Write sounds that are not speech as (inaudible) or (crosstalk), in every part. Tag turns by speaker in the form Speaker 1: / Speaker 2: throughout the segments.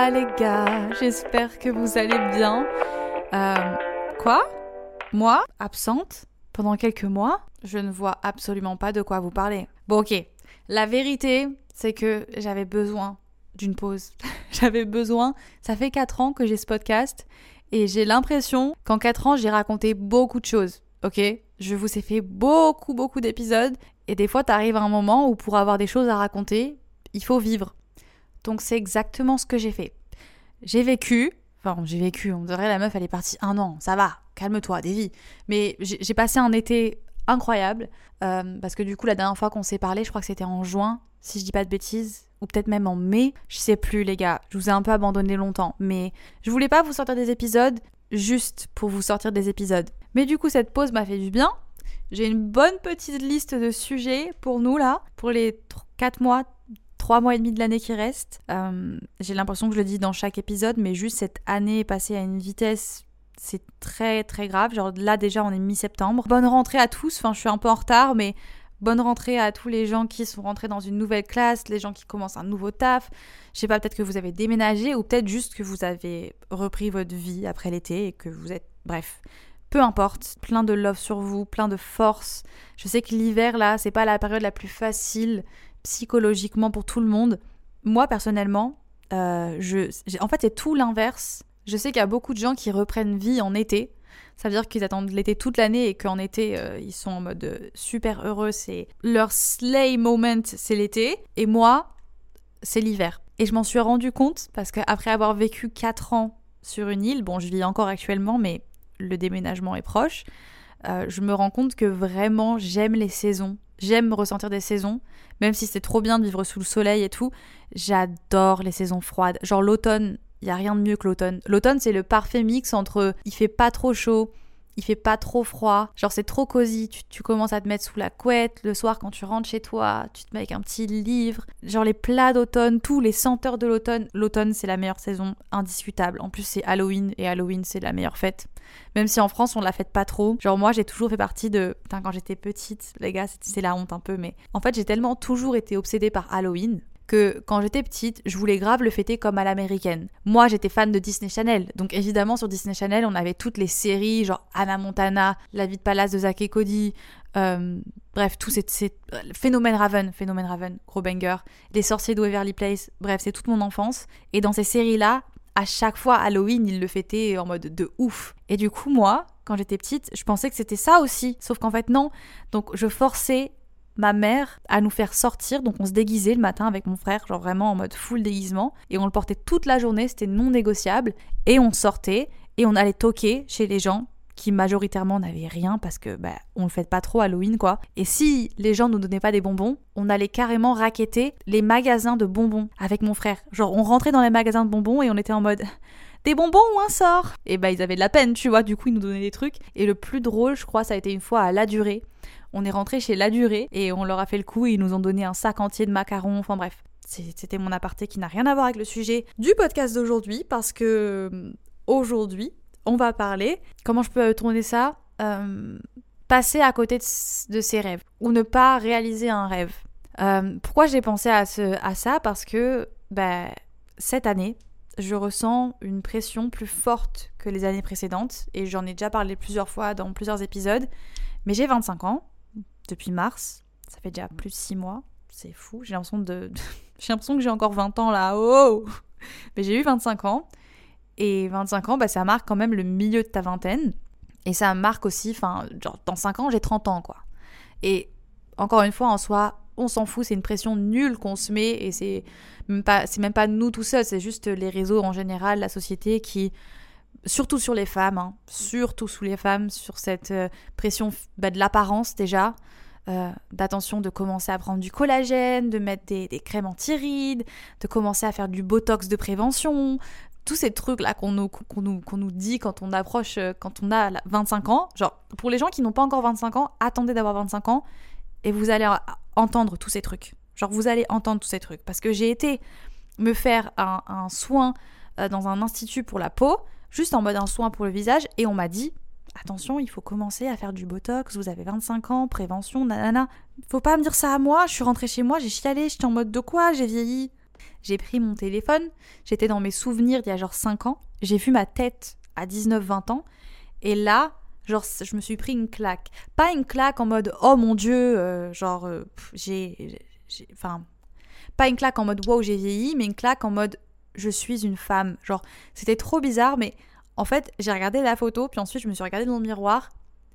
Speaker 1: Hola les gars, j'espère que vous allez bien. Euh, quoi? Moi, absente pendant quelques mois, je ne vois absolument pas de quoi vous parler. Bon ok, la vérité, c'est que j'avais besoin d'une pause. (laughs) j'avais besoin, ça fait 4 ans que j'ai ce podcast et j'ai l'impression qu'en 4 ans j'ai raconté beaucoup de choses. Ok? Je vous ai fait beaucoup beaucoup d'épisodes et des fois t'arrives à un moment où pour avoir des choses à raconter, il faut vivre. Donc c'est exactement ce que j'ai fait. J'ai vécu, enfin j'ai vécu, on dirait la meuf elle est partie un an, ça va, calme-toi, Davy. Mais j'ai j'ai passé un été incroyable euh, parce que du coup la dernière fois qu'on s'est parlé, je crois que c'était en juin, si je dis pas de bêtises, ou peut-être même en mai, je sais plus les gars, je vous ai un peu abandonné longtemps, mais je voulais pas vous sortir des épisodes juste pour vous sortir des épisodes. Mais du coup cette pause m'a fait du bien. J'ai une bonne petite liste de sujets pour nous là, pour les 4 mois, 3 mois et demi de l'année qui reste. Euh, J'ai l'impression que je le dis dans chaque épisode, mais juste cette année est passée à une vitesse, c'est très très grave. Genre là déjà on est mi-septembre. Bonne rentrée à tous, enfin je suis un peu en retard, mais bonne rentrée à tous les gens qui sont rentrés dans une nouvelle classe, les gens qui commencent un nouveau taf. Je sais pas, peut-être que vous avez déménagé ou peut-être juste que vous avez repris votre vie après l'été et que vous êtes... Bref, peu importe, plein de love sur vous, plein de force. Je sais que l'hiver là, c'est pas la période la plus facile psychologiquement pour tout le monde. Moi personnellement, euh, je, en fait c'est tout l'inverse. Je sais qu'il y a beaucoup de gens qui reprennent vie en été. Ça veut dire qu'ils attendent l'été toute l'année et qu'en été euh, ils sont en mode super heureux. C'est leur slay moment, c'est l'été. Et moi, c'est l'hiver. Et je m'en suis rendu compte parce qu'après avoir vécu 4 ans sur une île, bon je vis encore actuellement mais le déménagement est proche, euh, je me rends compte que vraiment j'aime les saisons. J'aime ressentir des saisons, même si c'est trop bien de vivre sous le soleil et tout. J'adore les saisons froides. Genre l'automne, il y a rien de mieux que l'automne. L'automne, c'est le parfait mix entre il fait pas trop chaud, il fait pas trop froid. Genre c'est trop cosy. Tu, tu commences à te mettre sous la couette le soir quand tu rentres chez toi. Tu te mets avec un petit livre. Genre les plats d'automne, tous les senteurs de l'automne. L'automne, c'est la meilleure saison, indiscutable. En plus, c'est Halloween et Halloween, c'est la meilleure fête. Même si en France, on la fête pas trop. Genre moi, j'ai toujours fait partie de... Putain, quand j'étais petite, les gars, c'est- la honte un peu, mais... En fait, j'ai tellement toujours été obsédée par Halloween que quand j'étais petite, je voulais grave le fêter comme à l'américaine. Moi, j'étais fan de Disney Channel. Donc évidemment, sur Disney Channel, on avait toutes les séries, genre Anna Montana, La vie de palace de Zack et Cody, euh, bref, tout c'est c'est- Phénomène Raven, Phénomène Raven, gros banger, Les sorciers de Waverly Place, bref, c'est toute mon enfance. Et dans ces séries-là, à chaque fois Halloween, ils le fêtaient en mode de ouf. Et du coup, moi, quand j'étais petite, je pensais que c'était ça aussi. Sauf qu'en fait, non. Donc, je forçais ma mère à nous faire sortir. Donc, on se déguisait le matin avec mon frère, genre vraiment en mode full déguisement. Et on le portait toute la journée, c'était non négociable. Et on sortait et on allait toquer chez les gens qui majoritairement n'avaient rien parce que bah, on le fait pas trop Halloween quoi. Et si les gens nous donnaient pas des bonbons, on allait carrément raqueter les magasins de bonbons avec mon frère. Genre on rentrait dans les magasins de bonbons et on était en mode des bonbons ou un sort? Et bah ils avaient de la peine, tu vois, du coup ils nous donnaient des trucs. Et le plus drôle, je crois, ça a été une fois à La Durée. On est rentré chez La Durée et on leur a fait le coup et ils nous ont donné un sac entier de macarons, enfin bref. C'était mon aparté qui n'a rien à voir avec le sujet du podcast d'aujourd'hui parce que euh, aujourd'hui, on va parler, comment je peux tourner ça Euh, Passer à côté de ses rêves ou ne pas réaliser un rêve. Euh, pourquoi j'ai pensé à, ce, à ça? Parce que bah, cette année, je ressens une pression plus forte que les années précédentes et j'en ai déjà parlé plusieurs fois dans plusieurs épisodes. Mais j'ai 25 ans depuis mars, ça fait déjà plus de 6 mois, c'est fou. J'ai l'impression de, (laughs) j'ai l'impression que j'ai encore 20 ans là. Oh! Mais j'ai eu 25 ans. Et 25 ans, bah, ça marque quand même le milieu de ta vingtaine. Et ça marque aussi, enfin, dans 5 ans j'ai 30 ans quoi. Et encore une fois en soi, on s'en fout, c'est une pression nulle qu'on se met. Et c'est pas c'est même pas nous tout seuls, c'est juste les réseaux en général, la société qui surtout sur les femmes, hein. surtout sous les femmes, sur cette euh, pression bah, de l'apparence déjà, euh, d'attention de commencer à prendre du collagène, de mettre des, crèmes anti-rides, de commencer à faire du botox de prévention, tous ces trucs là qu'on nous, nous, nous, dit quand on approche, euh, quand on a 25 ans. Genre, pour les gens qui n'ont pas encore 25 ans, attendez d'avoir 25 ans et vous allez entendre tous ces trucs. Genre, vous allez entendre tous ces trucs. Parce que j'ai été me faire un soin dans un institut pour la peau juste en mode un soin pour le visage, et on m'a dit attention, il faut commencer à faire du botox, vous avez 25 ans, prévention, nanana. Faut pas me dire ça à moi, je suis rentrée chez moi, j'ai chialé, j'étais en mode de quoi, j'ai vieilli. J'ai pris mon téléphone, j'étais dans mes souvenirs d'il y a genre 5 ans, j'ai vu ma tête à 19-20 ans, et là, genre, je me suis pris une claque. Pas une claque en mode oh mon dieu, euh, genre, euh, j'ai. Enfin. Pas une claque en mode wow, j'ai vieilli, mais une claque en mode je suis une femme. Genre, c'était trop bizarre, mais en fait, j'ai regardé la photo, puis ensuite je me suis regardée dans le miroir,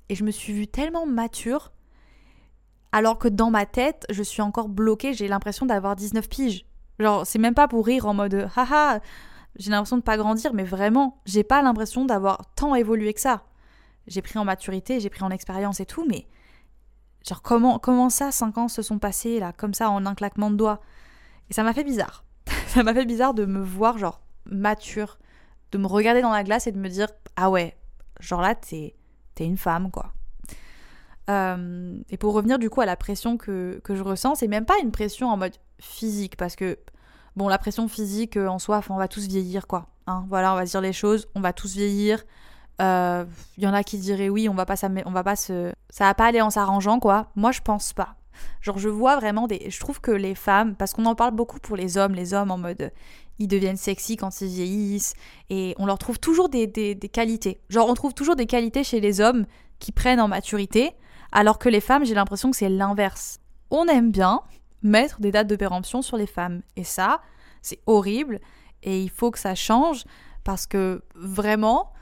Speaker 1: et je me suis vue tellement mature, alors que dans ma tête, je suis encore bloquée, j'ai l'impression d'avoir 19 piges. Genre, c'est même pas pour rire en mode haha, j'ai l'impression de pas grandir, mais vraiment, j'ai pas l'impression d'avoir tant évolué que ça. J'ai pris en maturité, j'ai pris en expérience et tout, mais genre comment, comment ça, 5 ans se sont passés là, comme ça, en un claquement de doigts? Et ça m'a fait bizarre ça m'a fait bizarre de me voir genre mature, de me regarder dans la glace et de me dire ah ouais, genre là t'es es une femme quoi. Euh, et pour revenir du coup à la pression que, je ressens, c'est même pas une pression en mode physique parce que bon la pression physique euh, en soi, on va tous vieillir quoi. Hein, voilà, on va dire les choses, on va tous vieillir. Il euh, y en a qui diraient oui, on va pas, on va pas se, ça va pas aller en s'arrangeant quoi. Moi je pense pas. Genre, je vois vraiment des. Je trouve que les femmes, parce qu'on en parle beaucoup pour les hommes, les hommes en mode. Ils deviennent sexy quand ils vieillissent, et on leur trouve toujours des, des, qualités. Genre, on trouve toujours des qualités chez les hommes qui prennent en maturité, alors que les femmes, j'ai l'impression que c'est l'inverse. On aime bien mettre des dates de péremption sur les femmes, et ça, c'est horrible, et il faut que ça change, parce que vraiment,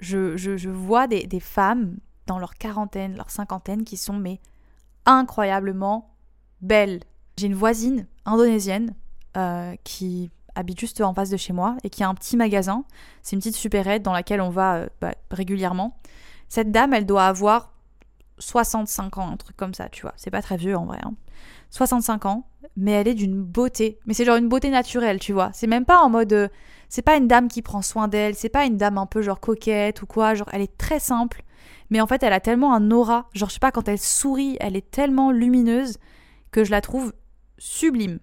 Speaker 1: je, je, je vois des, des femmes dans leur quarantaine, leur cinquantaine, qui sont mais incroyablement belle. J'ai une voisine indonésienne euh, qui habite juste en face de chez moi et qui a un petit magasin. C'est une petite supérette dans laquelle on va euh, bah, régulièrement. Cette dame, elle doit avoir 65 ans, un truc comme ça, tu vois. C'est pas très vieux en vrai. 65 hein. ans, mais elle est d'une beauté. Mais c'est genre une beauté naturelle, tu vois. C'est même pas en mode. Euh, c'est pas une dame qui prend soin d'elle, c'est pas une dame un peu genre coquette ou quoi. Genre, elle est très simple. Mais en fait, elle a tellement un aura. Genre, je sais pas, quand elle sourit, elle est tellement lumineuse que je la trouve sublime.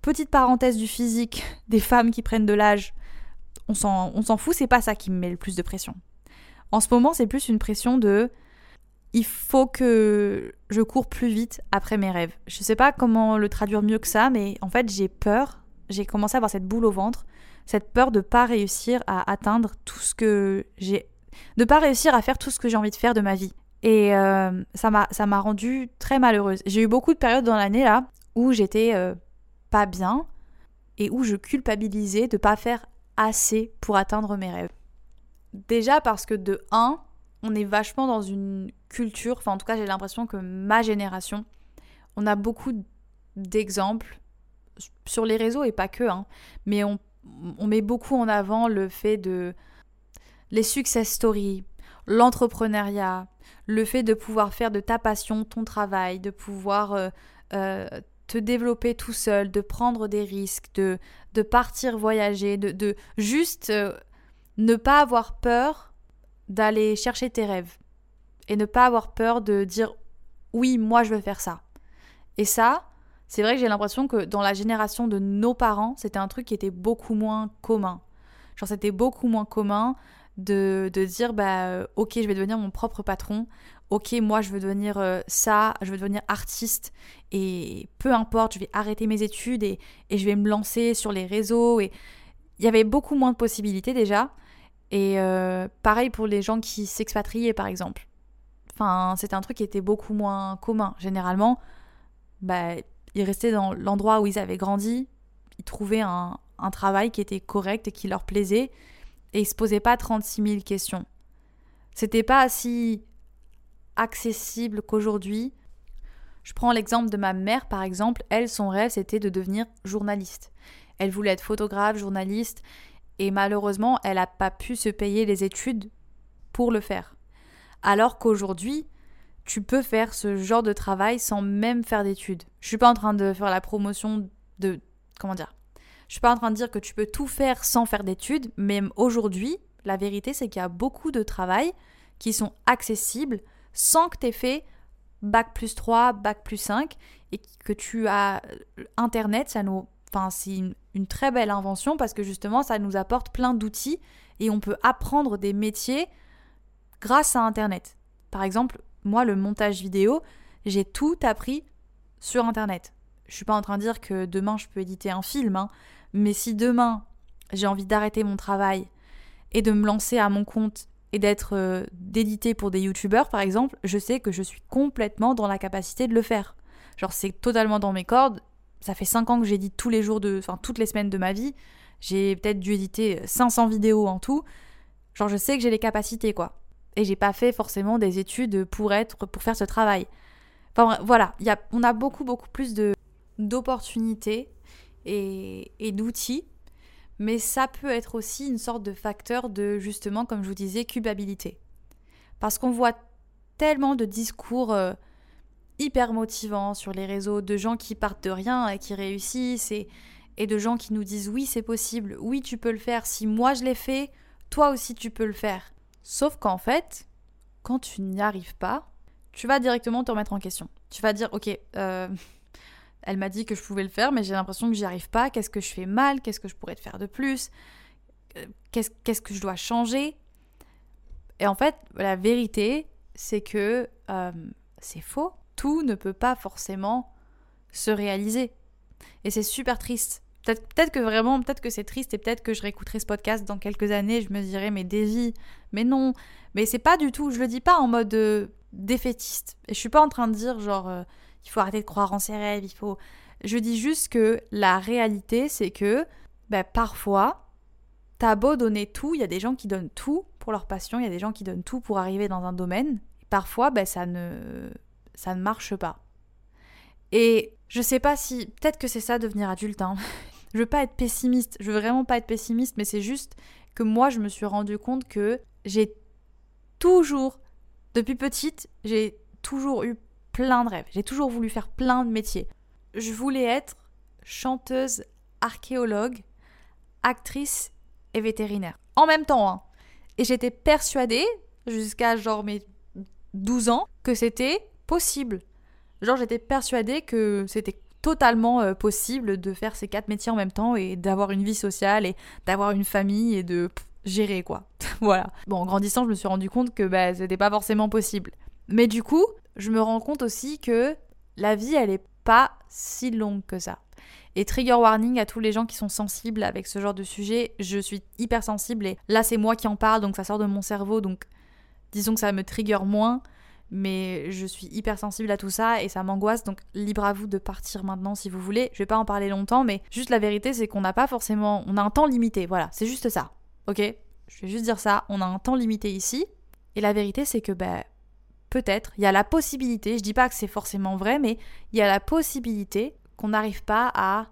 Speaker 1: Petite parenthèse du physique (laughs) des femmes qui prennent de l'âge. On s'en fout, c'est pas ça qui me met le plus de pression. En ce moment, c'est plus une pression de il faut que je cours plus vite après mes rêves. Je sais pas comment le traduire mieux que ça, mais en fait, j'ai peur. J'ai commencé à avoir cette boule au ventre, cette peur de pas réussir à atteindre tout ce que j'ai de pas réussir à faire tout ce que j'ai envie de faire de ma vie. Et euh, ça m'a rendue très malheureuse. J'ai eu beaucoup de périodes dans l'année là où j'étais euh, pas bien et où je culpabilisais de pas faire assez pour atteindre mes rêves. Déjà parce que de 1, on est vachement dans une culture, enfin en tout cas j'ai l'impression que ma génération, on a beaucoup d'exemples sur les réseaux et pas que, hein, mais on, on met beaucoup en avant le fait de les success stories, l'entrepreneuriat, le fait de pouvoir faire de ta passion ton travail, de pouvoir euh, euh, te développer tout seul, de prendre des risques, de, de partir voyager, de, de juste euh, ne pas avoir peur d'aller chercher tes rêves et ne pas avoir peur de dire oui, moi je veux faire ça. Et ça, c'est vrai que j'ai l'impression que dans la génération de nos parents, c'était un truc qui était beaucoup moins commun. Genre c'était beaucoup moins commun de, dire bah euh, ok je vais devenir mon propre patron. Ok moi je veux devenir euh, ça je veux devenir artiste. Et peu importe je vais arrêter mes études et, je vais me lancer sur les réseaux. Et il y avait beaucoup moins de possibilités déjà. Et euh, pareil pour les gens qui s'expatriaient par exemple. Enfin c'était un truc qui était beaucoup moins commun généralement. Bah ils restaient dans l'endroit où ils avaient grandi. Ils trouvaient un, un travail qui était correct et qui leur plaisait et il se posait pas 36 000 questions. C'était pas si accessible qu'aujourd'hui. Je prends l'exemple de ma mère par exemple, elle son rêve c'était de devenir journaliste. Elle voulait être photographe, journaliste Et malheureusement, elle n'a pas pu se payer les études pour le faire. Alors qu'aujourd'hui, tu peux faire ce genre de travail sans même faire d'études. Je suis pas en train de faire la promotion de comment dire. Je suis pas en train de dire que tu peux tout faire sans faire d'études, mais aujourd'hui, la vérité c'est qu'il y a beaucoup de travail qui sont accessibles sans que tu aies fait bac plus 3, bac plus 5 et que tu as euh, internet, ça nous enfin c'est une, une très belle invention parce que justement ça nous apporte plein d'outils et on peut apprendre des métiers grâce à internet. Par exemple, moi le montage vidéo, j'ai tout appris sur internet. Je suis pas en train de dire que demain je peux éditer un film, hein, mais si demain j'ai envie d'arrêter mon travail et de me lancer à mon compte et d'être euh, d'éditer pour des youtubeurs par exemple, je sais que je suis complètement dans la capacité de le faire. Genre c'est totalement dans mes cordes. Ça fait 5 ans que j'édite tous les jours de enfin toutes les semaines de ma vie. J'ai peut-être dû éditer 500 vidéos en tout. Genre je sais que j'ai les capacités quoi. Et j'ai pas fait forcément des études pour être pour faire ce travail. Enfin voilà, y a, on a beaucoup beaucoup plus de d'opportunités et, d'outils mais ça peut être aussi une sorte de facteur de, justement, comme je vous disais, culpabilité. Parce qu'on voit tellement de discours euh, hyper motivants sur les réseaux, de gens qui partent de rien et qui réussissent, et, et de gens qui nous disent oui, c'est possible, oui, tu peux le faire, si moi je l'ai fait, toi aussi tu peux le faire. Sauf qu'en fait, quand tu n'y arrives pas, tu vas directement te remettre en question. Tu vas dire, ok, euh, elle m'a dit que je pouvais le faire, mais j'ai l'impression que j'y arrive pas. Qu'est-ce que je fais mal? Qu'est-ce que je pourrais faire de plus? Euh, Qu'est-ce que je dois changer? Et en fait, la vérité, c'est que euh, c'est faux. Tout ne peut pas forcément se réaliser. Et c'est super triste. Peut-être peut que vraiment, peut-être que c'est triste et peut-être que je réécouterai ce podcast dans quelques années, je me dirai mais Davy, mais non, mais c'est pas du tout, je le dis pas en mode euh, défaitiste. Et je suis pas en train de dire genre il faut arrêter de croire en ses rêves, il faut... Je dis juste que la réalité, c'est que ben, parfois, t'as beau donner tout, il y a des gens qui donnent tout pour leur passion, il y a des gens qui donnent tout pour arriver dans un domaine, parfois, ben, ça, ne... ça ne marche pas. Et je sais pas si... Peut-être que c'est ça devenir adulte, hein. (laughs) je veux pas être pessimiste, je veux vraiment pas être pessimiste, mais c'est juste que moi, je me suis rendu compte que j'ai toujours, depuis petite, j'ai toujours eu plein de rêves. J'ai toujours voulu faire plein de métiers. Je voulais être chanteuse, archéologue, actrice et vétérinaire. En même temps, hein. Et j'étais persuadée, jusqu'à genre mes 12 ans, que c'était possible. Genre j'étais persuadée que c'était totalement euh, possible de faire ces quatre métiers en même temps et d'avoir une vie sociale et d'avoir une famille et de gérer quoi. (laughs) voilà. Bon, en grandissant, je me suis rendu compte que bah, c'était pas forcément possible. Mais du coup, je me rends compte aussi que la vie, elle est pas si longue que ça. Et trigger warning à tous les gens qui sont sensibles avec ce genre de sujet, je suis hyper sensible et là c'est moi qui en parle donc ça sort de mon cerveau donc disons que ça me trigger moins mais je suis hyper sensible à tout ça et ça m'angoisse donc libre à vous de partir maintenant si vous voulez. Je vais pas en parler longtemps mais juste la vérité c'est qu'on n'a pas forcément on a un temps limité, voilà, c'est juste ça. OK? Je vais juste dire ça, on a un temps limité ici et la vérité c'est que ben peut-être, il y a la possibilité, je dis pas que c'est forcément vrai, mais il y a la possibilité qu'on n'arrive pas à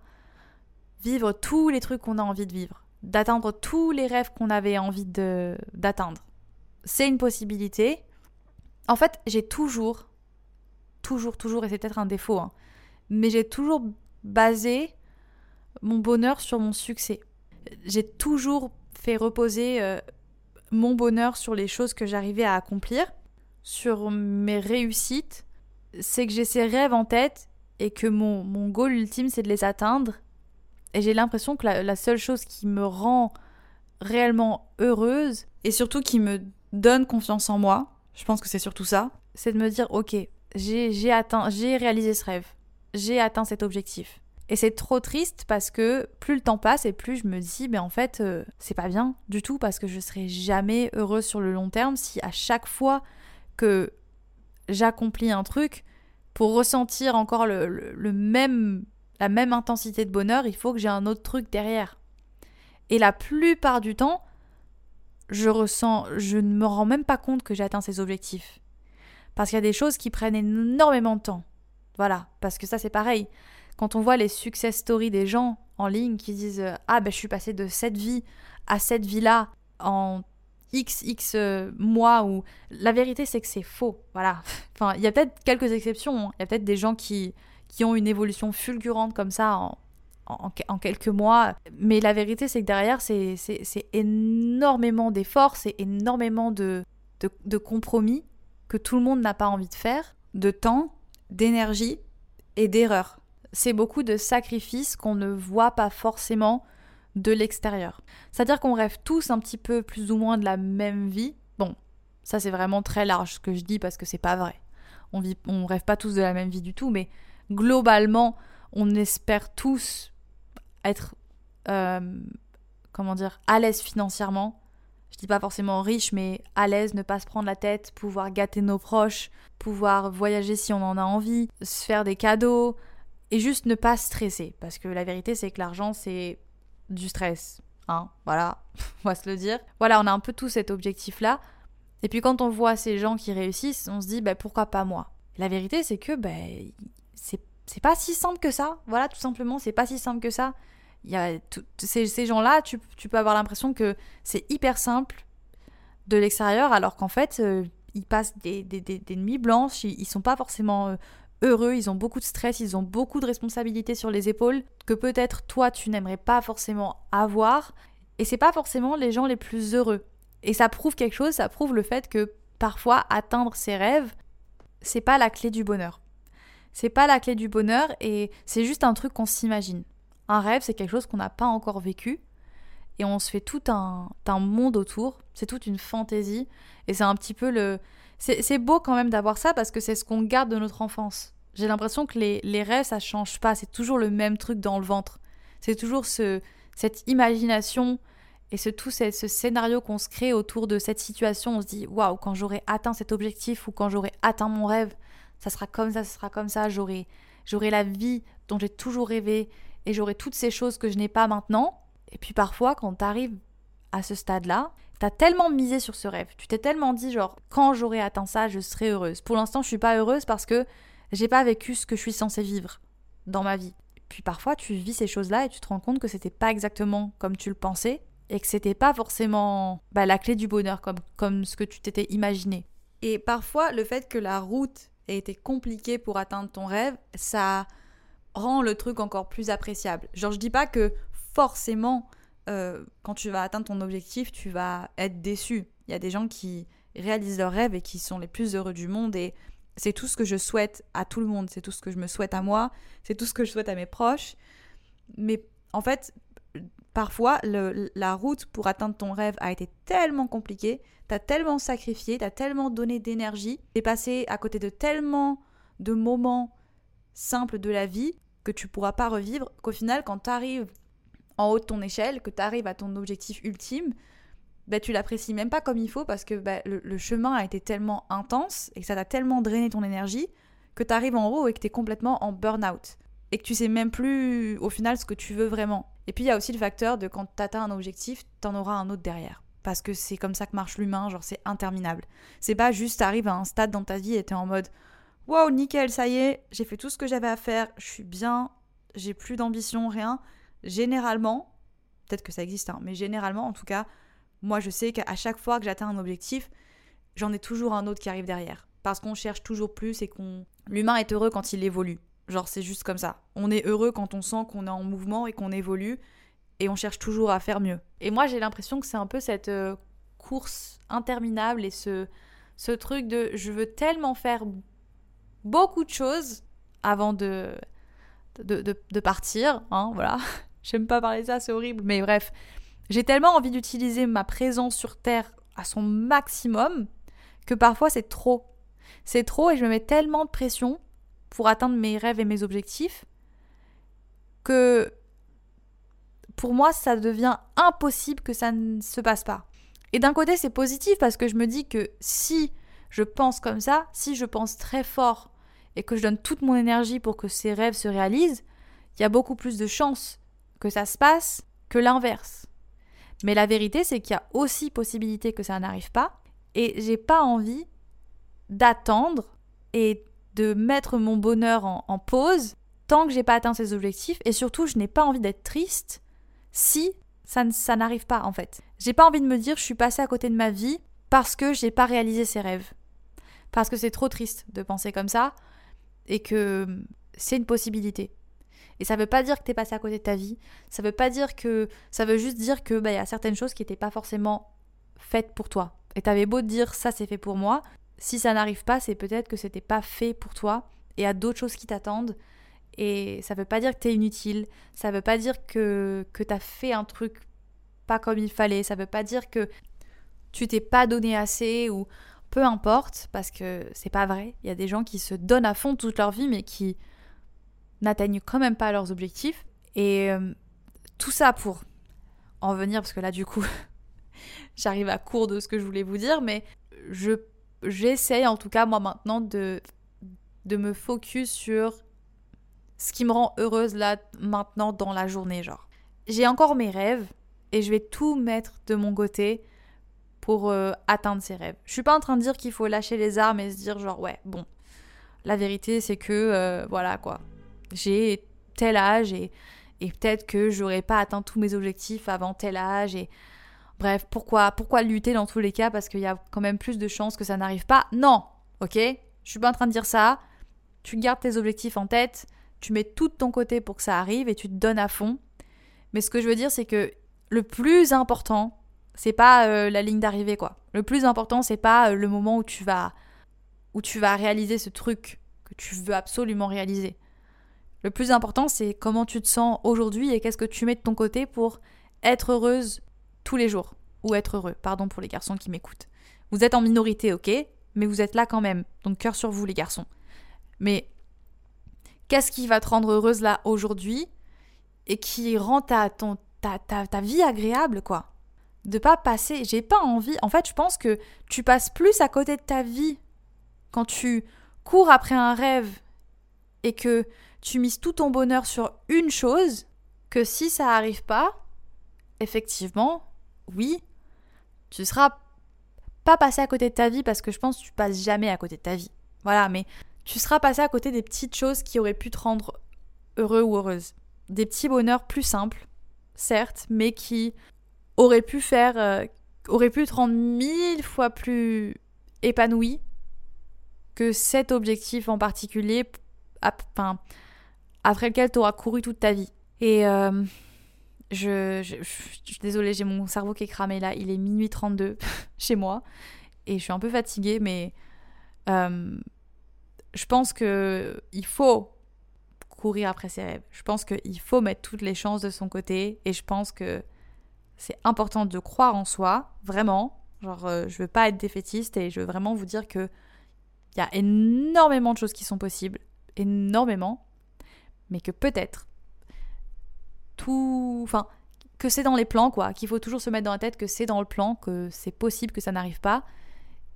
Speaker 1: vivre tous les trucs qu'on a envie de vivre, d'atteindre tous les rêves qu'on avait envie d'atteindre. C'est une possibilité. En fait, j'ai toujours, toujours, toujours, et c'est peut-être un défaut, hein, mais j'ai toujours basé mon bonheur sur mon succès. J'ai toujours fait reposer euh, mon bonheur sur les choses que j'arrivais à accomplir sur mes réussites, c'est que j'ai ces rêves en tête et que mon, mon goal ultime, c'est de les atteindre. Et j'ai l'impression que la, seule chose qui me rend réellement heureuse et surtout qui me donne confiance en moi, je pense que c'est surtout ça, c'est de me dire ok, j'ai atteint, j'ai réalisé ce rêve, j'ai atteint cet objectif. Et c'est trop triste parce que plus le temps passe et plus je me dis, mais en fait, euh, c'est pas bien du tout parce que je serai jamais heureuse sur le long terme si à chaque fois que j'accomplis un truc, pour ressentir encore le, même, la même intensité de bonheur, il faut que j'ai un autre truc derrière. Et la plupart du temps, je ressens, je ne me rends même pas compte que j'ai atteint ces objectifs. Parce qu'il y a des choses qui prennent énormément de temps. Voilà, parce que ça c'est pareil. quand on voit les success stories des gens en ligne qui disent Ah, ben je suis passé de cette vie à cette vie-là en X, X euh, mois, ou la vérité c'est que c'est faux. Voilà. (laughs) Enfin, il y a peut-être quelques exceptions. Hein. Il y a peut-être des gens qui, qui ont une évolution fulgurante comme ça en, en, quelques mois. Mais la vérité, c'est que derrière, c'est énormément d'efforts, c'est énormément de, de, compromis que tout le monde n'a pas envie de faire, de temps, d'énergie et d'erreurs. C'est beaucoup de sacrifices qu'on ne voit pas forcément de l'extérieur. C'est-à-dire qu'on rêve tous un petit peu plus ou moins de la même vie. Bon, ça c'est vraiment très large ce que je dis parce que c'est pas vrai. On vit, on rêve pas tous de la même vie du tout, mais globalement, on espère tous être, euh, comment dire, à l'aise financièrement. Je dis pas forcément riche, mais à l'aise, ne pas se prendre la tête, pouvoir gâter nos proches, pouvoir voyager si on en a envie, se faire des cadeaux, et juste ne pas stresser. Parce que la vérité, c'est que l'argent, c'est du stress. Hein, voilà, (laughs) on va se le dire. Voilà, on a un peu tout cet objectif-là. Et puis quand on voit ces gens qui réussissent, on se dit, bah, pourquoi pas moi? La vérité, c'est que ben, c'est pas si simple que ça. Voilà, tout simplement, c'est pas si simple que ça. Il y a ces, ces gens-là, tu, peux avoir l'impression que c'est hyper simple de l'extérieur, alors qu'en fait, euh, ils passent des, des, nuits blanches, ils, sont pas forcément euh, heureux, ils ont beaucoup de stress, ils ont beaucoup de responsabilités sur les épaules que peut-être toi tu n'aimerais pas forcément avoir. Et c'est pas forcément les gens les plus heureux. Et ça prouve quelque chose, ça prouve le fait que parfois atteindre ses rêves, c'est pas la clé du bonheur. C'est pas la clé du bonheur et c'est juste un truc qu'on s'imagine. Un rêve, c'est quelque chose qu'on n'a pas encore vécu et on se fait tout un, un monde autour. C'est toute une fantaisie et c'est un petit peu le. C'est beau quand même d'avoir ça parce que c'est ce qu'on garde de notre enfance. J'ai l'impression que les, les, rêves, ça change pas. C'est toujours le même truc dans le ventre. C'est toujours ce, cette imagination et ce, tout ce, ce scénario qu'on se crée autour de cette situation. On se dit, waouh, quand j'aurai atteint cet objectif ou quand j'aurai atteint mon rêve, ça sera comme ça, ça sera comme ça, j'aurai, j'aurai la vie dont j'ai toujours rêvé et j'aurai toutes ces choses que je n'ai pas maintenant. Et puis parfois, quand tu arrives à ce stade-là, tu as tellement misé sur ce rêve, tu t'es tellement dit genre quand j'aurai atteint ça, je serai heureuse. Pour l'instant, je suis pas heureuse parce que j'ai pas vécu ce que je suis censée vivre dans ma vie. Puis parfois, tu vis ces choses-là et tu te rends compte que c'était pas exactement comme tu le pensais et que c'était pas forcément bah, la clé du bonheur comme, comme ce que tu t'étais imaginé. Et parfois, le fait que la route été compliqué pour atteindre ton rêve, ça rend le truc encore plus appréciable. Genre, je dis pas que forcément, euh, quand tu vas atteindre ton objectif, tu vas être déçu. Il y a des gens qui réalisent leurs rêves et qui sont les plus heureux du monde et c'est tout ce que je souhaite à tout le monde, c'est tout ce que je me souhaite à moi, c'est tout ce que je souhaite à mes proches. Mais en fait, parfois, la route pour atteindre ton rêve a été tellement compliquée, t'as tellement sacrifié, t'as tellement donné d'énergie, t'es passé à côté de tellement de moments simples de la vie que tu pourras pas revivre, qu'au final, quand t'arrives en haut de ton échelle, que t'arrives à ton objectif ultime, ben, tu l'apprécies même pas comme il faut parce que ben, le, chemin a été tellement intense et que ça t'a tellement drainé ton énergie que t'arrives en haut et que t'es complètement en burn-out et que tu sais même plus au final ce que tu veux vraiment. Et puis il y a aussi le facteur de quand tu atteins un objectif, t'en auras un autre derrière. Parce que c'est comme ça que marche l'humain, genre c'est interminable. C'est pas juste t'arrives à un stade dans ta vie et t'es en mode Wow, nickel, ça y est, j'ai fait tout ce que j'avais à faire, je suis bien, j'ai plus d'ambition, rien. Généralement, peut-être que ça existe, hein, mais généralement en tout cas, moi je sais qu'à chaque fois que j'atteins un objectif, j'en ai toujours un autre qui arrive derrière. Parce qu'on cherche toujours plus et qu'on. L'humain est heureux quand il évolue. Genre, c'est juste comme ça. On est heureux quand on sent qu'on est en mouvement et qu'on évolue et on cherche toujours à faire mieux. Et moi, j'ai l'impression que c'est un peu cette euh, course interminable et ce, ce truc de je veux tellement faire beaucoup de choses avant de, de, de, partir. Hein, voilà. J'aime pas parler ça, c'est horrible. Mais bref, j'ai tellement envie d'utiliser ma présence sur Terre à son maximum que parfois c'est trop. C'est trop et je me mets tellement de pression pour atteindre mes rêves et mes objectifs que pour moi, ça devient impossible que ça ne se passe pas. Et d'un côté, c'est positif parce que je me dis que si je pense comme ça, si je pense très fort et que je donne toute mon énergie pour que ces rêves se réalisent, il y a beaucoup plus de chances que ça se passe que l'inverse. Mais la vérité, c'est qu'il y a aussi possibilité que ça n'arrive pas et j'ai pas envie d'attendre et de mettre mon bonheur en, pause tant que j'ai pas atteint ces objectifs et surtout je n'ai pas envie d'être triste si ça, n'arrive pas en fait. J'ai pas envie de me dire je suis passée à côté de ma vie parce que j'ai pas réalisé ses rêves. Parce que c'est trop triste de penser comme ça et que c'est une possibilité. Et ça veut pas dire que t'es passé à côté de ta vie. Ça veut pas dire que. Ça veut juste dire que bah, y a certaines choses qui n'étaient pas forcément faites pour toi. Et t'avais beau dire ça c'est fait pour moi. Si ça n'arrive pas, c'est peut-être que c'était pas fait pour toi. Et a d'autres choses qui t'attendent. Et ça veut pas dire que t'es inutile. Ça veut pas dire que, que t'as fait un truc pas comme il fallait. Ça veut pas dire que tu t'es pas donné assez ou peu importe, parce que c'est pas vrai. Il y a des gens qui se donnent à fond toute leur vie, mais qui n'atteignent quand même pas leurs objectifs. Et euh, tout ça pour en venir, parce que là, du coup, (laughs) j'arrive à court de ce que je voulais vous dire, mais je j'essaye en tout cas moi maintenant de de me focus sur ce qui me rend heureuse là maintenant dans la journée genre. J'ai encore mes rêves et je vais tout mettre de mon côté pour euh, atteindre ses rêves. Je suis pas en train de dire qu'il faut lâcher les armes et se dire genre ouais, bon. La vérité c'est que euh, voilà quoi. J'ai tel âge et, peut-être que j'aurais pas atteint tous mes objectifs avant tel âge et bref, pourquoi pourquoi lutter dans tous les cas? Parce qu'il y a quand même plus de chances que ça n'arrive pas Non, OK? Je suis pas en train de dire ça. Tu gardes tes objectifs en tête, tu mets tout de ton côté pour que ça arrive et tu te donnes à fond. Mais ce que je veux dire c'est que le plus important c'est pas euh, la ligne d'arrivée quoi. Le plus important c'est pas euh, le moment où tu vas où tu vas réaliser ce truc que tu veux absolument réaliser. Le plus important c'est comment tu te sens aujourd'hui et qu'est-ce que tu mets de ton côté pour être heureuse tous les jours ou être heureux. Pardon pour les garçons qui m'écoutent. Vous êtes en minorité, OK, mais vous êtes là quand même. Donc cœur sur vous les garçons. Mais qu'est-ce qui va te rendre heureuse là aujourd'hui et qui rend ta, ta, ta, ta vie agréable quoi? De pas passer. J'ai pas envie. En fait, je pense que tu passes plus à côté de ta vie quand tu cours après un rêve et que tu mises tout ton bonheur sur une chose que si ça arrive pas, effectivement, oui, tu seras pas passé à côté de ta vie parce que je pense que tu passes jamais à côté de ta vie. Voilà, mais tu seras passé à côté des petites choses qui auraient pu te rendre heureux ou heureuse. Des petits bonheurs plus simples, certes, mais qui aurait pu faire, euh, pu te rendre mille fois plus épanoui que cet objectif en particulier, après lequel tu auras couru toute ta vie. Et euh, je, je, suis désolée, j'ai mon cerveau qui est cramé là, il est minuit 32 (laughs) chez moi, et je suis un peu fatiguée, mais euh, je pense que il faut courir après ses rêves. Je pense qu'il faut mettre toutes les chances de son côté, et je pense que c'est important de croire en soi, vraiment. Genre, euh, je veux pas être défaitiste et je veux vraiment vous dire que il y a énormément de choses qui sont possibles, énormément, mais que peut-être tout, enfin, que c'est dans les plans quoi, qu'il faut toujours se mettre dans la tête que c'est dans le plan, que c'est possible que ça n'arrive pas,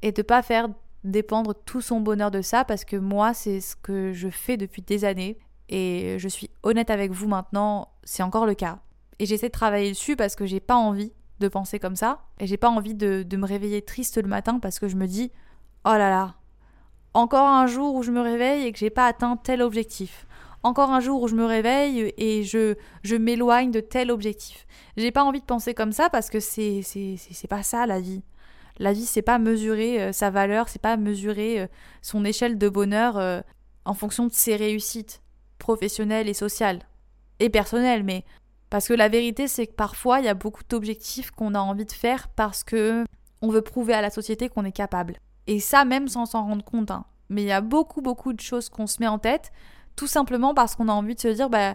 Speaker 1: et de pas faire dépendre tout son bonheur de ça, parce que moi c'est ce que je fais depuis des années, et je suis honnête avec vous maintenant, c'est encore le cas. Et j'essaie de travailler dessus parce que j'ai pas envie de penser comme ça. Et j'ai pas envie de, me réveiller triste le matin parce que je me dis Oh là là, encore un jour où je me réveille et que j'ai pas atteint tel objectif. Encore un jour où je me réveille et je, je m'éloigne de tel objectif. J'ai pas envie de penser comme ça parce que c'est, c'est, c'est, pas ça la vie. La vie, c'est pas mesurer euh, sa valeur, c'est pas mesurer euh, son échelle de bonheur euh, en fonction de ses réussites professionnelles et sociales. Et personnelles, mais parce que la vérité, c'est que parfois, il y a beaucoup d'objectifs qu'on a envie de faire parce que on veut prouver à la société qu'on est capable. Et ça, même sans s'en rendre compte. Hein. Mais il y a beaucoup, beaucoup de choses qu'on se met en tête, tout simplement parce qu'on a envie de se dire, bah,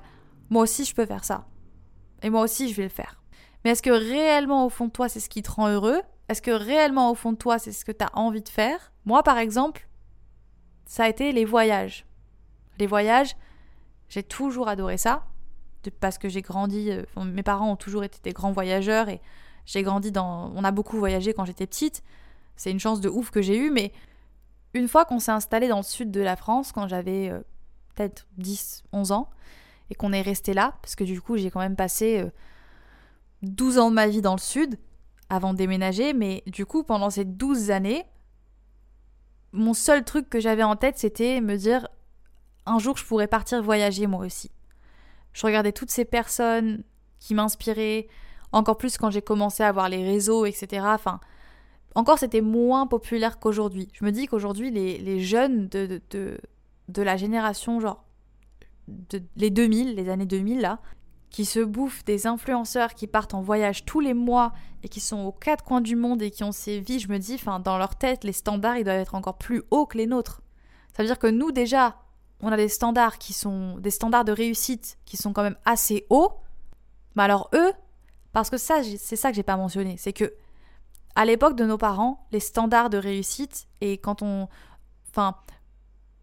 Speaker 1: moi aussi, je peux faire ça. Et moi aussi, je vais le faire. Mais est-ce que réellement, au fond de toi, c'est ce qui te rend heureux? Est-ce que réellement, au fond de toi, c'est ce que tu as envie de faire? Moi, par exemple, ça a été les voyages. Les voyages, j'ai toujours adoré ça parce que j'ai grandi, euh, mes parents ont toujours été des grands voyageurs et j'ai grandi dans... On a beaucoup voyagé quand j'étais petite. C'est une chance de ouf que j'ai eue, mais une fois qu'on s'est installé dans le sud de la France, quand j'avais euh, peut-être 10, 11 ans, et qu'on est resté là, parce que du coup j'ai quand même passé 12 euh, ans de ma vie dans le sud avant de déménager, mais du coup pendant ces 12 années, mon seul truc que j'avais en tête c'était me dire un jour je pourrais partir voyager moi aussi. Je regardais toutes ces personnes qui m'inspiraient, encore plus quand j'ai commencé à voir les réseaux, etc. Enfin, encore c'était moins populaire qu'aujourd'hui. Je me dis qu'aujourd'hui, les, jeunes de, de, de, la génération, genre de, les 2000, les années 2000 là, qui se bouffent des influenceurs qui partent en voyage tous les mois et qui sont aux quatre coins du monde et qui ont ces vies, je me dis, enfin, dans leur tête, les standards, ils doivent être encore plus hauts que les nôtres. Ça veut dire que nous, déjà, on a des standards qui sont des standards de réussite qui sont quand même assez hauts. Mais alors eux, parce que ça, c'est ça que j'ai pas mentionné, c'est que à l'époque de nos parents, les standards de réussite et quand on, enfin,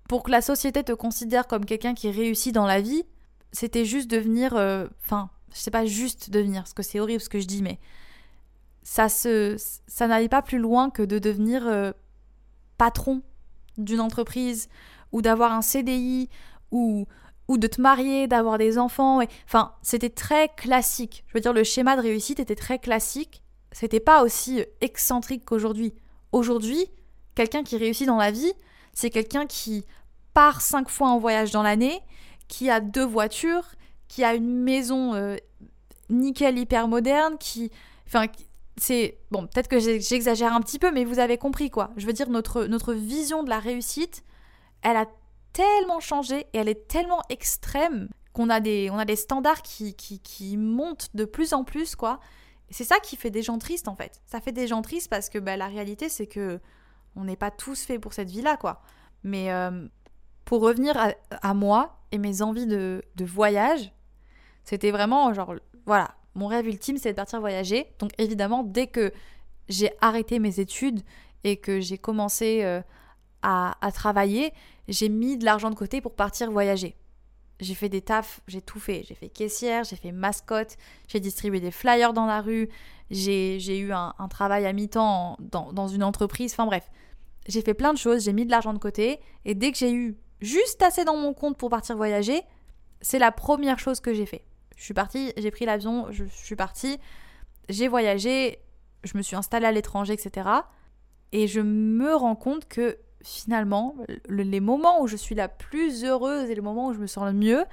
Speaker 1: pour que la société te considère comme quelqu'un qui réussit dans la vie, c'était juste devenir, euh, enfin, je sais pas juste devenir, parce que c'est horrible ce que je dis, mais ça se, ça n'allait pas plus loin que de devenir euh, patron d'une entreprise ou d'avoir un CDI ou ou de te marier, d'avoir des enfants. Enfin, c'était très classique. Je veux dire, le schéma de réussite était très classique. C'était pas aussi excentrique qu'aujourd'hui. Aujourd'hui, quelqu'un qui réussit dans la vie, c'est quelqu'un qui part cinq fois en voyage dans l'année, qui a deux voitures, qui a une maison euh, nickel hyper moderne, qui, enfin, c'est bon, peut-être que j'exagère un petit peu, mais vous avez compris quoi. Je veux dire notre notre vision de la réussite, elle a tellement changé et elle est tellement extrême qu'on a des on a des standards qui, qui, qui montent de plus en plus quoi. C'est ça qui fait des gens tristes en fait. Ça fait des gens tristes parce que bah, la réalité c'est que on n'est pas tous faits pour cette vie là quoi. Mais euh, pour revenir à, moi et mes envies de, voyage, c'était vraiment genre, voilà, mon rêve ultime c'est de partir voyager. Donc évidemment, dès que j'ai arrêté mes études et que j'ai commencé euh, à, à, travailler, j'ai mis de l'argent de côté pour partir voyager. J'ai fait des tafs, j'ai tout fait. J'ai fait caissière, j'ai fait mascotte, j'ai distribué des flyers dans la rue, j'ai eu un, un, travail à mi-temps dans, dans une entreprise, enfin bref. J'ai fait plein de choses, j'ai mis de l'argent de côté et dès que j'ai eu juste assez dans mon compte pour partir voyager, c'est la première chose que j'ai fait. Je suis partie, j'ai pris l'avion, je suis partie, j'ai voyagé, je me suis installée à l'étranger, etc. Et je me rends compte que finalement, les moments où je suis la plus heureuse et les moments où je me sens le mieux,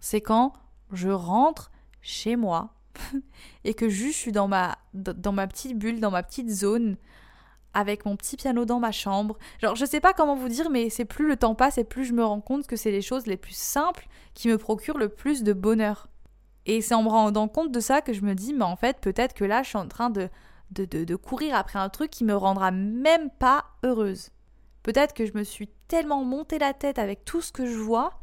Speaker 1: c'est quand je rentre chez moi (laughs) et que juste je suis dans ma, dans ma petite bulle, dans ma petite zone, avec mon petit piano dans ma chambre. Genre, je sais pas comment vous dire, mais c'est plus le temps passe et plus je me rends compte que c'est les choses les plus simples qui me procurent le plus de bonheur. Et c'est en me rendant compte de ça que je me dis, mais en fait, peut-être que là, je suis en train de, de, de, de courir après un truc qui me rendra même pas heureuse. Peut-être que je me suis tellement monté la tête avec tout ce que je vois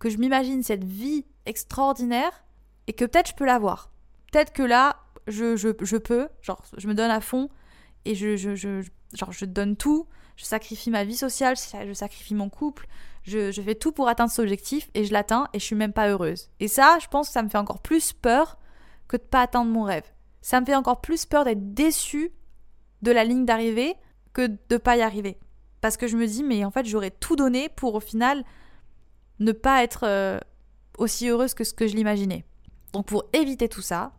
Speaker 1: que je m'imagine cette vie extraordinaire et que peut-être je peux l'avoir. Peut-être que là, je, je, je peux, genre, je me donne à fond et je, je, je, genre, je donne tout, je sacrifie ma vie sociale, je sacrifie mon couple, je, je fais tout pour atteindre cet objectif et je l'atteins et je suis même pas heureuse. Et ça, je pense que ça me fait encore plus peur que de pas atteindre mon rêve. Ça me fait encore plus peur d'être déçue de la ligne d'arrivée que de pas y arriver. Parce que je me dis, mais en fait, j'aurais tout donné pour au final ne pas être euh, aussi heureuse que ce que je l'imaginais. Donc pour éviter tout ça,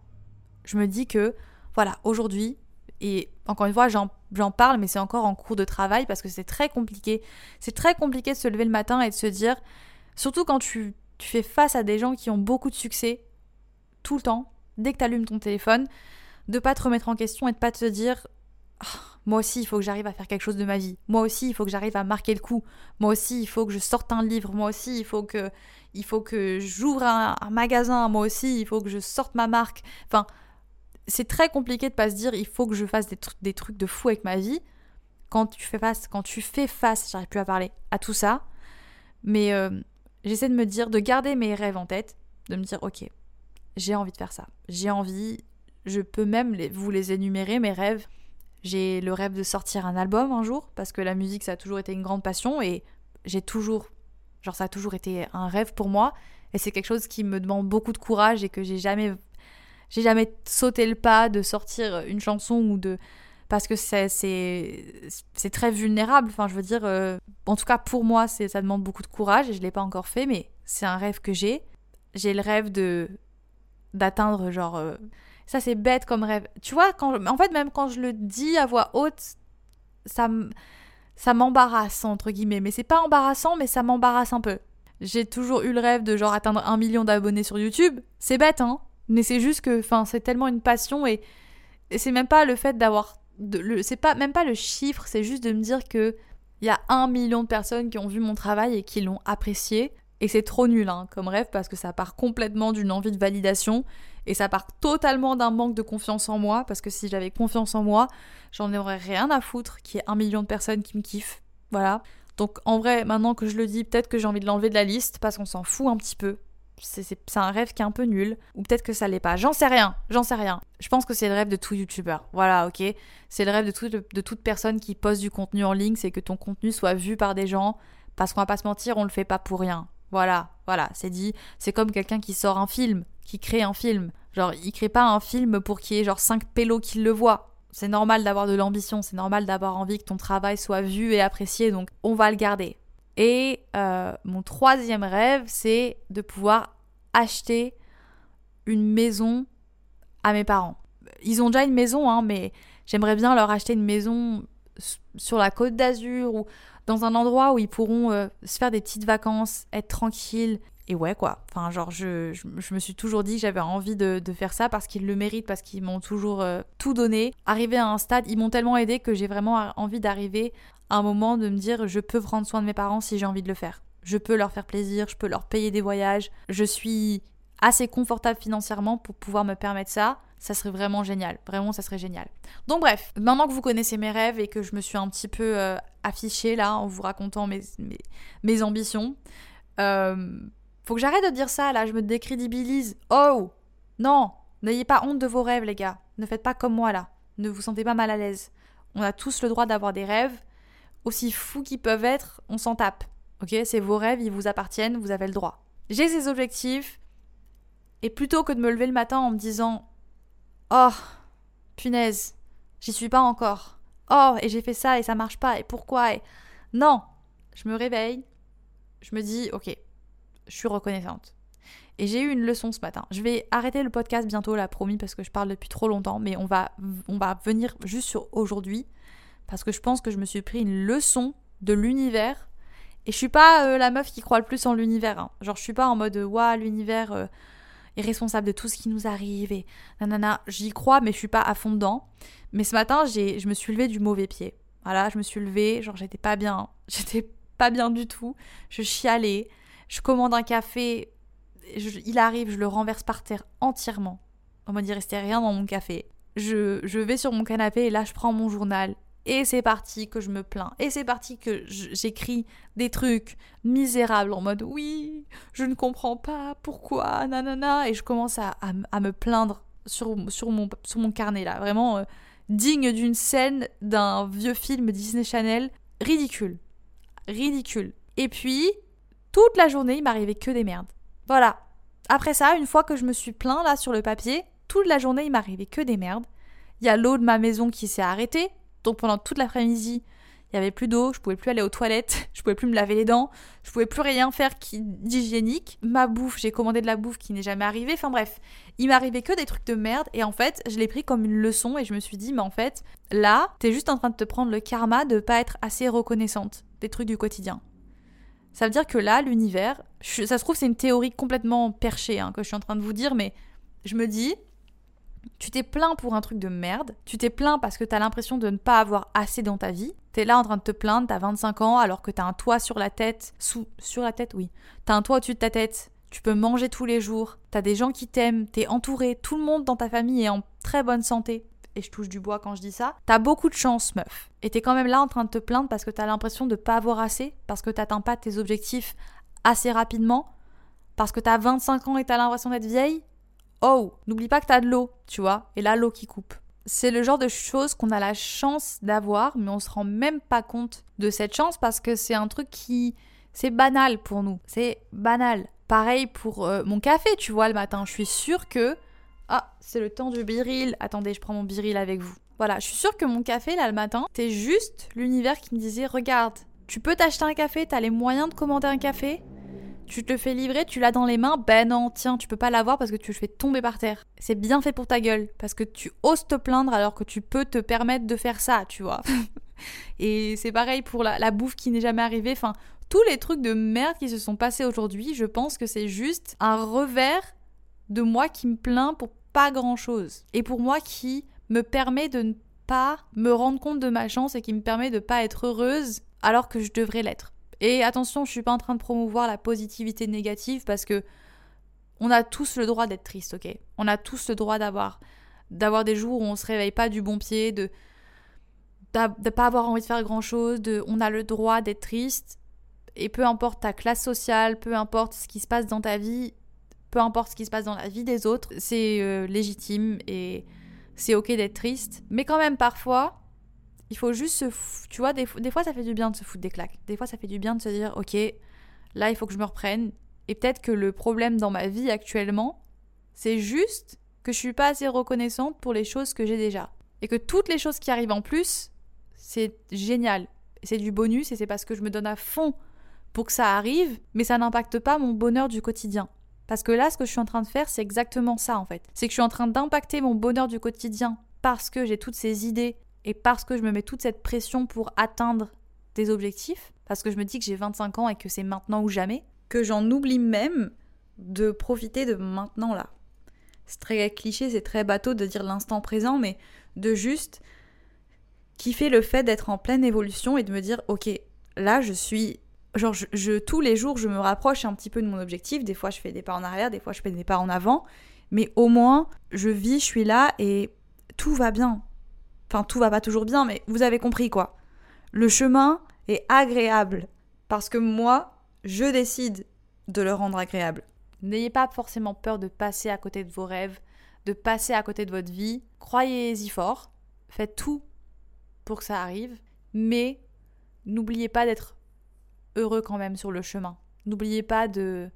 Speaker 1: je me dis que, voilà, aujourd'hui, et encore une fois, j'en parle, mais c'est encore en cours de travail parce que c'est très compliqué. C'est très compliqué de se lever le matin et de se dire, surtout quand tu, tu fais face à des gens qui ont beaucoup de succès, tout le temps, dès que tu allumes ton téléphone, de pas te remettre en question et de pas te dire, ah, moi aussi, il faut que j'arrive à faire quelque chose de ma vie. Moi aussi, il faut que j'arrive à marquer le coup. Moi aussi, il faut que je sorte un livre. Moi aussi, il faut que, que j'ouvre un, un magasin. Moi aussi, il faut que je sorte ma marque. Enfin, c'est très compliqué de pas se dire il faut que je fasse des, des trucs de fou avec ma vie quand tu fais face, quand tu fais face, j'arrive plus à parler, à tout ça. Mais euh, j'essaie de me dire, de garder mes rêves en tête, de me dire ok, j'ai envie de faire ça, j'ai envie, je peux même vous les énumérer mes rêves. J'ai le rêve de sortir un album un jour parce que la musique ça a toujours été une grande passion et j'ai toujours, genre ça a toujours été un rêve pour moi et c'est quelque chose qui me demande beaucoup de courage et que j'ai jamais j'ai jamais sauté le pas de sortir une chanson ou de parce que c'est très vulnérable enfin je veux dire euh, en tout cas pour moi ça demande beaucoup de courage et je l'ai pas encore fait mais c'est un rêve que j'ai j'ai le rêve de d'atteindre genre euh, ça c'est bête comme rêve tu vois quand en fait même quand je le dis à voix haute ça ça m'embarrasse, entre guillemets. Mais c'est pas embarrassant, mais ça m'embarrasse un peu. J'ai toujours eu le rêve de genre atteindre un million d'abonnés sur YouTube. C'est bête, hein Mais c'est juste que, enfin, c'est tellement une passion et, c'est même pas le fait d'avoir. C'est pas même pas le chiffre, c'est juste de me dire que il y a un million de personnes qui ont vu mon travail et qui l'ont apprécié. Et c'est trop nul hein, comme rêve parce que ça part complètement d'une envie de validation et ça part totalement d'un manque de confiance en moi parce que si j'avais confiance en moi, j'en aurais rien à foutre qu'il y ait un million de personnes qui me kiffent. Voilà. Donc en vrai, maintenant que je le dis, peut-être que j'ai envie de l'enlever de la liste parce qu'on s'en fout un petit peu. C'est un rêve qui est un peu nul. Ou peut-être que ça l'est pas. J'en sais rien. J'en sais rien. Je pense que c'est le rêve de tout youtubeur. Voilà, ok. C'est le rêve de, de toute personne qui poste du contenu en ligne. C'est que ton contenu soit vu par des gens. Parce qu'on va pas se mentir, on le fait pas pour rien. Voilà, voilà, c'est dit. C'est comme quelqu'un qui sort un film, qui crée un film. Genre, il crée pas un film pour qu'il y ait genre 5 pélos qui le voient. C'est normal d'avoir de l'ambition, c'est normal d'avoir envie que ton travail soit vu et apprécié, donc on va le garder. Et euh, mon troisième rêve, c'est de pouvoir acheter une maison à mes parents. Ils ont déjà une maison, hein, mais j'aimerais bien leur acheter une maison sur la côte d'Azur ou dans un endroit où ils pourront euh, se faire des petites vacances, être tranquilles. Et ouais, quoi. Enfin, genre, je, je, me suis toujours dit que j'avais envie de, faire ça parce qu'ils le méritent, parce qu'ils m'ont toujours euh, tout donné. Arriver à un stade, ils m'ont tellement aidé que j'ai vraiment envie d'arriver à un moment de me dire je peux prendre soin de mes parents si j'ai envie de le faire. Je peux leur faire plaisir, je peux leur payer des voyages. Je suis assez confortable financièrement pour pouvoir me permettre ça ça serait vraiment génial. Vraiment, ça serait génial. Donc bref, maintenant que vous connaissez mes rêves et que je me suis un petit peu euh, affichée là en vous racontant mes, mes, ambitions, euh, faut que j'arrête de dire ça là, je me décrédibilise. Oh Non N'ayez pas honte de vos rêves les gars. Ne faites pas comme moi là. Ne vous sentez pas mal à l'aise. On a tous le droit d'avoir des rêves. Aussi fous qu'ils peuvent être, on s'en tape. Ok? C'est vos rêves, ils vous appartiennent, vous avez le droit. J'ai ces objectifs. Et plutôt que de me lever le matin en me disant Oh, punaise, j'y suis pas encore. Oh, et j'ai fait ça et ça marche pas, et pourquoi. Non, je me réveille, je me dis, ok, je suis reconnaissante. Et j'ai eu une leçon ce matin. Je vais arrêter le podcast bientôt, là, promis, parce que je parle depuis trop longtemps, mais on va, on va venir juste sur aujourd'hui, parce que je pense que je me suis pris une leçon de l'univers. Et je suis pas euh, la meuf qui croit le plus en l'univers. Hein. Genre, je suis pas en mode, waouh, l'univers, euh, responsable de tout ce qui nous arrive et nanana. J'y crois, mais je suis pas à fond dedans. Mais ce matin, j'ai, je me suis levée du mauvais pied. Voilà, je me suis levée, genre j'étais pas bien. (laughs) J'étais pas bien du tout. Je chialais. Je commande un café. il arrive, je le renverse par terre entièrement. On m'a dit, restait rien dans mon café. Je, je vais sur mon canapé et là, je prends mon journal et c'est parti que je me plains. Et c'est parti que j'écris des trucs misérables en mode oui, je ne comprends pas pourquoi, nanana. Et je commence à, me plaindre sur, sur, mon, sur mon carnet là. Vraiment euh, digne d'une scène d'un vieux film Disney Channel. Ridicule. Ridicule. Et puis, toute la journée, il m'arrivait que des merdes. Voilà. Après ça, une fois que je me suis plaint là sur le papier, toute la journée, il m'arrivait que des merdes. Il y a l'eau de ma maison qui s'est arrêtée. Donc pendant toute l'après-midi, il y avait plus d'eau, je pouvais plus aller aux toilettes, (laughs) je pouvais plus me laver les dents, je pouvais plus rien faire d'hygiénique. Ma bouffe, j'ai commandé de la bouffe qui n'est jamais arrivée. Enfin bref, il m'arrivait que des trucs de merde et en fait, je l'ai pris comme une leçon et je me suis dit mais en fait, là, t'es juste en train de te prendre le karma de pas être assez reconnaissante des trucs du quotidien. Ça veut dire que là, l'univers, ça se trouve c'est une théorie complètement perchée hein, que je suis en train de vous dire, mais je me dis, tu t'es plaint pour un truc de merde, tu t'es plaint parce que t'as l'impression de ne pas avoir assez dans ta vie, t'es là en train de te plaindre, t'as 25 ans alors que t'as un toit sur la tête, sous, sur la tête, oui, t'as un toit au-dessus de ta tête, tu peux manger tous les jours, t'as des gens qui t'aiment, t'es entouré, tout le monde dans ta famille est en très bonne santé. Et je touche du bois quand je dis ça. T'as beaucoup de chance, meuf. Et t'es quand même là en train de te plaindre parce que t'as l'impression de pas avoir assez, parce que t'atteins pas tes objectifs assez rapidement, parce que t'as 25 ans et t'as l'impression d'être vieille, Oh, n'oublie pas que t'as de l'eau, tu vois, et là l'eau qui coupe. C'est le genre de choses qu'on a la chance d'avoir, mais on se rend même pas compte de cette chance parce que c'est un truc qui. C'est banal pour nous. C'est banal. Pareil pour euh, mon café, tu vois, le matin. Je suis sûre que. Ah, c'est le temps du biril. Attendez, je prends mon biril avec vous. Voilà, je suis sûre que mon café, là, le matin, c'est juste l'univers qui me disait Regarde, tu peux t'acheter un café, t'as les moyens de commander un café, tu te le fais livrer, tu l'as dans les mains, ben non, tiens, tu peux pas l'avoir parce que tu le fais tomber par terre. C'est bien fait pour ta gueule, parce que tu oses te plaindre alors que tu peux te permettre de faire ça, tu vois. (laughs) Et c'est pareil pour la, bouffe qui n'est jamais arrivée. Enfin, tous les trucs de merde qui se sont passés aujourd'hui, je pense que c'est juste un revers de moi qui me plaint pour pas grand chose. Et pour moi qui me permet de ne pas me rendre compte de ma chance et qui me permet de pas être heureuse alors que je devrais l'être. Et attention, je suis pas en train de promouvoir la positivité négative parce que on a tous le droit d'être triste, ok? On a tous le droit d'avoir d'avoir des jours où on se réveille pas du bon pied, de de pas avoir envie de faire grand chose, on a le droit d'être triste et peu importe ta classe sociale, peu importe ce qui se passe dans ta vie, peu importe ce qui se passe dans la vie des autres, c'est euh, légitime et c'est ok d'être triste. Mais quand même, parfois, il faut juste se. Tu vois, des, fois, ça fait du bien de se foutre des claques. Des fois, ça fait du bien de se dire, ok, là, il faut que je me reprenne. Et peut-être que le problème dans ma vie actuellement, c'est juste que je suis pas assez reconnaissante pour les choses que j'ai déjà. Et que toutes les choses qui arrivent en plus, c'est génial. C'est du bonus et c'est parce que je me donne à fond pour que ça arrive, mais ça n'impacte pas mon bonheur du quotidien. Parce que là, ce que je suis en train de faire, c'est exactement ça en fait. C'est que je suis en train d'impacter mon bonheur du quotidien parce que j'ai toutes ces idées et parce que je me mets toute cette pression pour atteindre des objectifs, parce que je me dis que j'ai 25 ans et que c'est maintenant ou jamais, que j'en oublie même de profiter de maintenant là. C'est très cliché, c'est très bateau de dire l'instant présent, mais de juste kiffer le fait d'être en pleine évolution et de me dire ok, là je suis genre, je, tous les jours, je me rapproche un petit peu de mon objectif. Des fois, je fais des pas en arrière, des fois, je fais des pas en avant. Mais au moins, je vis, je suis là et tout va bien. Enfin, tout va pas toujours bien, mais vous avez compris quoi. Le chemin est agréable parce que moi, je décide de le rendre agréable. N'ayez pas forcément peur de passer à côté de vos rêves, de passer à côté de votre vie. Croyez-y fort, faites tout pour que ça arrive, mais n'oubliez pas d'être heureux quand même sur le chemin. N'oubliez pas de,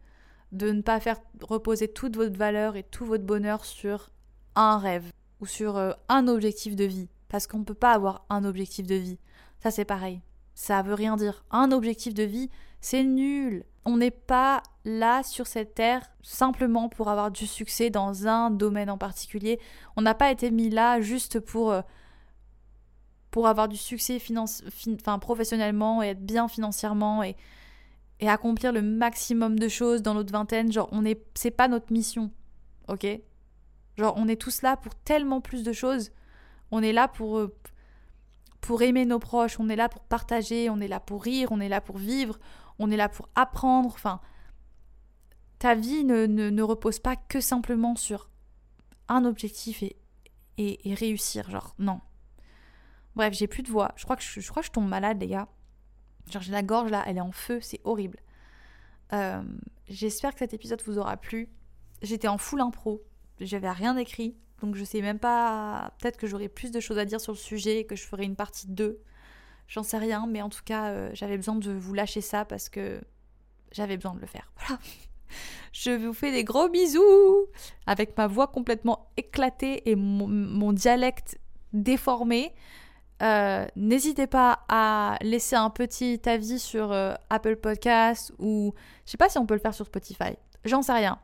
Speaker 1: de ne pas faire reposer toute votre valeur et tout votre bonheur sur un rêve ou sur euh, un objectif de vie. Parce qu'on ne peut pas avoir un objectif de vie. Ça c'est pareil. Ça veut rien dire. Un objectif de vie, c'est nul. On n'est pas là sur cette terre simplement pour avoir du succès dans un domaine en particulier. On n'a pas été mis là juste pour, euh, pour avoir du succès enfin, professionnellement et être bien financièrement et, et accomplir le maximum de choses dans notre vingtaine. Genre, on est, c'est pas notre mission, ok? Genre, on est tous là pour tellement plus de choses. On est là pour, euh, pour aimer nos proches, on est là pour partager, on est là pour rire, on est là pour vivre, on est là pour apprendre. Enfin, ta vie ne, ne, repose pas que simplement sur un objectif et, et, réussir. Genre, non. Bref, j'ai plus de voix. Je crois que je, je, crois que je tombe malade, les gars. Genre, j'ai la gorge là, elle est en feu, c'est horrible. Euh, j'espère que cet épisode vous aura plu. J'étais en full impro, j'avais rien écrit, donc je sais même pas. Peut-être que j'aurai plus de choses à dire sur le sujet, que je ferai une partie 2. J'en sais rien, mais en tout cas, euh, j'avais besoin de vous lâcher ça parce que j'avais besoin de le faire. (laughs) Voilà. Je vous fais des gros bisous avec ma voix complètement éclatée et mon, dialecte déformé. Euh, n'hésitez pas à laisser un petit avis sur euh, Apple Podcast ou je sais pas si on peut le faire sur Spotify. J'en sais rien.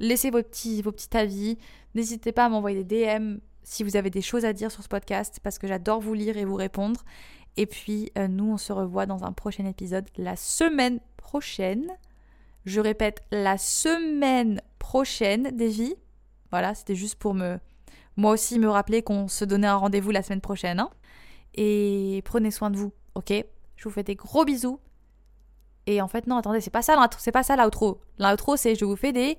Speaker 1: Laissez vos petits, vos petits avis. N'hésitez pas à m'envoyer des DM si vous avez des choses à dire sur ce podcast parce que j'adore vous lire et vous répondre. Et puis euh, nous, on se revoit dans un prochain épisode la semaine prochaine. Je répète, la semaine prochaine, Davy. Voilà, c'était juste pour me, moi aussi me rappeler qu'on se donnait un rendez-vous la semaine prochaine. Hein et prenez soin de vous, ok? Je vous fais des gros bisous. Et en fait, non, attendez, c'est pas ça c'est pas ça l'outro. L'outro, c'est je vous fais des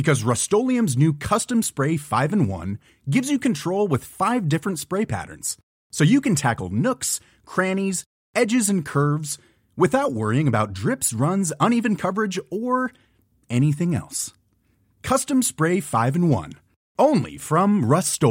Speaker 2: Because Rust new Custom Spray 5 in 1 gives you control with five different spray patterns. So you can tackle nooks, crannies, edges, and curves without worrying about drips, runs, uneven coverage, or anything else. Custom Spray 5 in 1. Only from Rust